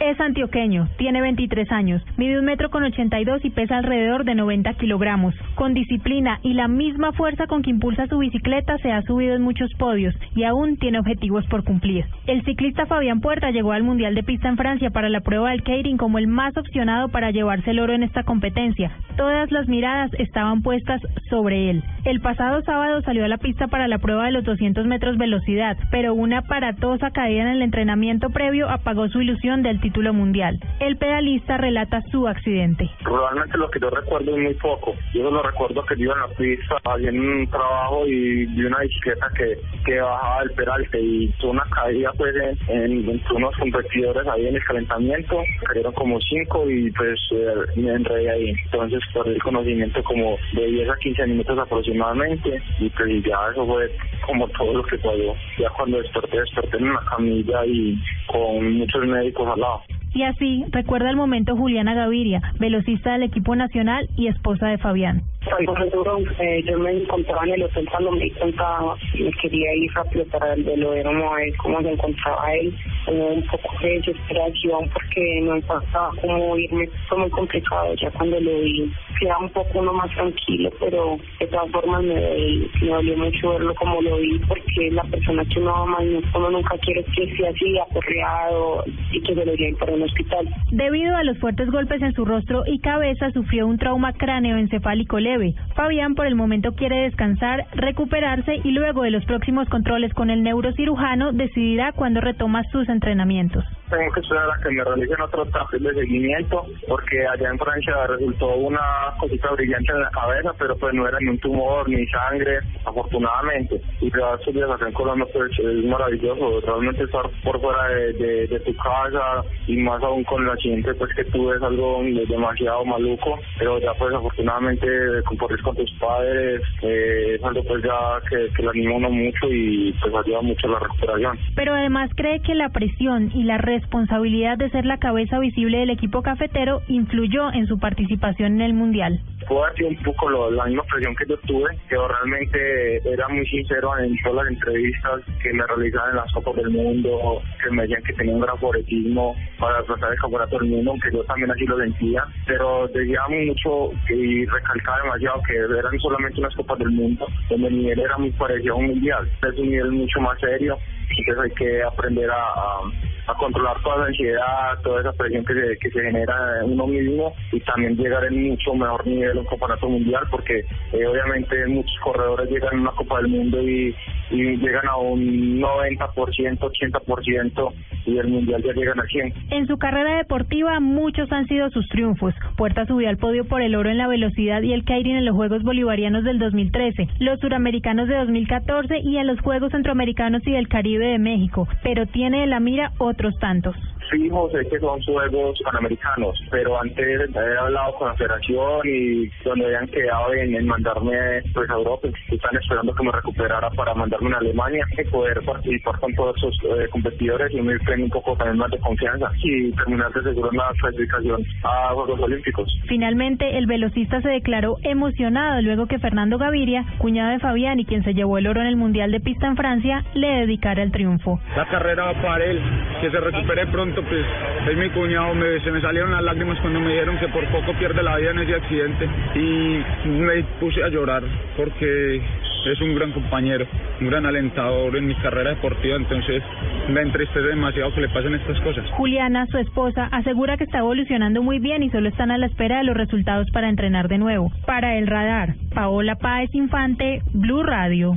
Es antioqueño, tiene 23 años, mide un metro con 82 y pesa alrededor de 90 kilogramos. Con disciplina y la misma fuerza con que impulsa su bicicleta se ha subido en muchos podios y aún tiene objetivos por cumplir. El ciclista Fabián Puerta llegó al Mundial de Pista en Francia para la prueba del Keirin como el más opcionado para llevarse el oro en esta competencia. Todas las miradas estaban puestas sobre él. El pasado sábado salió a la pista para la prueba de los 200 metros velocidad, pero una aparatosa caída en el entrenamiento previo apagó su ilusión del título mundial. El pedalista relata su accidente. Realmente lo que yo recuerdo es muy poco. Yo lo recuerdo que yo en la pista había un trabajo y vi una bicicleta que, que bajaba del peralte y tuvo una caída pues en, entre unos competidores ahí en el calentamiento. Cayeron como cinco y pues eh, me enredé ahí. Entonces por el conocimiento como de 10 a 15 minutos aproximadamente y pues ya eso fue como todo lo que pasó. Ya cuando desperté, desperté en una camilla y con muchos médicos al lado. Y así recuerda el momento Juliana Gaviria, velocista del equipo nacional y esposa de Fabián. Eh, yo me encontraba en el hotel cuando me di cuenta y quería ir rápido para el a ver cómo se encontraba él. Un poco de desesperación porque no pasaba cómo irme. Fue muy complicado ya cuando lo vi. Quedaba un poco uno más tranquilo, pero de todas formas me, me dolió mucho verlo como lo vi porque la persona que uno ama y uno nunca quiere que sea así, aporreado y que se lo lleven para un hospital. Debido a los fuertes golpes en su rostro y cabeza, sufrió un trauma cráneo encefálico leve Fabián por el momento quiere descansar, recuperarse y luego de los próximos controles con el neurocirujano decidirá cuándo retoma sus entrenamientos tengo que esperar a que me realicen otros test de seguimiento porque allá en Francia resultó una cosita brillante en la cabeza, pero pues no era ni un tumor ni sangre, afortunadamente. Y ya estos días acá en Colombia pues es maravilloso, realmente estar por fuera de, tu casa y más aún con el accidente pues que tuve es algo demasiado maluco, pero ya pues afortunadamente compartir con tus padres eh, es algo pues ya que, que anima uno mucho y pues ayuda mucho la recuperación. Pero además cree que la presión y la red responsabilidad de ser la cabeza visible del equipo cafetero influyó en su participación en el Mundial. Fue un poco lo, la misma presión que yo tuve, que realmente era muy sincero en todas las entrevistas que me realizaban en las Copas del Mundo, que me decían que tenía un gran favoritismo para tratar el campeonato del mundo, aunque yo también así lo sentía, pero decía mucho y recalcaba demasiado que eran solamente unas Copas del Mundo, donde el nivel era muy parecido a un mundial, es un nivel mucho más serio, entonces hay que aprender a a controlar toda la ansiedad, toda esa presión que se, que se genera en uno mismo y también llegar en mucho mejor nivel a un campeonato mundial porque eh, obviamente muchos corredores llegan a una Copa del Mundo y, y llegan a un 90%, 80% y el mundial ya llegan a 100. En su carrera deportiva muchos han sido sus triunfos. Puerta subió al podio por el oro en la velocidad y el Kairin en los Juegos Bolivarianos del 2013, los Suramericanos de 2014 y en los Juegos Centroamericanos y del Caribe de México, pero tiene en la mira otros tantos fijo sé que son juegos panamericanos, pero antes he hablado con la federación y donde habían quedado en, mandarme pues a Europa, están esperando que me recuperara para mandarme a Alemania y poder participar con todos esos eh, competidores y me tener un poco también más de confianza y terminar de seguro una clasificación a Juegos Olímpicos. Finalmente, el velocista se declaró emocionado luego que Fernando Gaviria, cuñado de Fabián y quien se llevó el oro en el Mundial de Pista en Francia, le dedicara el triunfo. La carrera va para él, que se recupere pronto pues es mi cuñado, me, se me salieron las lágrimas cuando me dijeron que por poco pierde la vida en ese accidente y me puse a llorar porque es un gran compañero, un gran alentador en mi carrera deportiva, entonces me entristece demasiado que le pasen estas cosas. Juliana, su esposa, asegura que está evolucionando muy bien y solo están a la espera de los resultados para entrenar de nuevo. Para el radar, Paola Páez Infante, Blue Radio.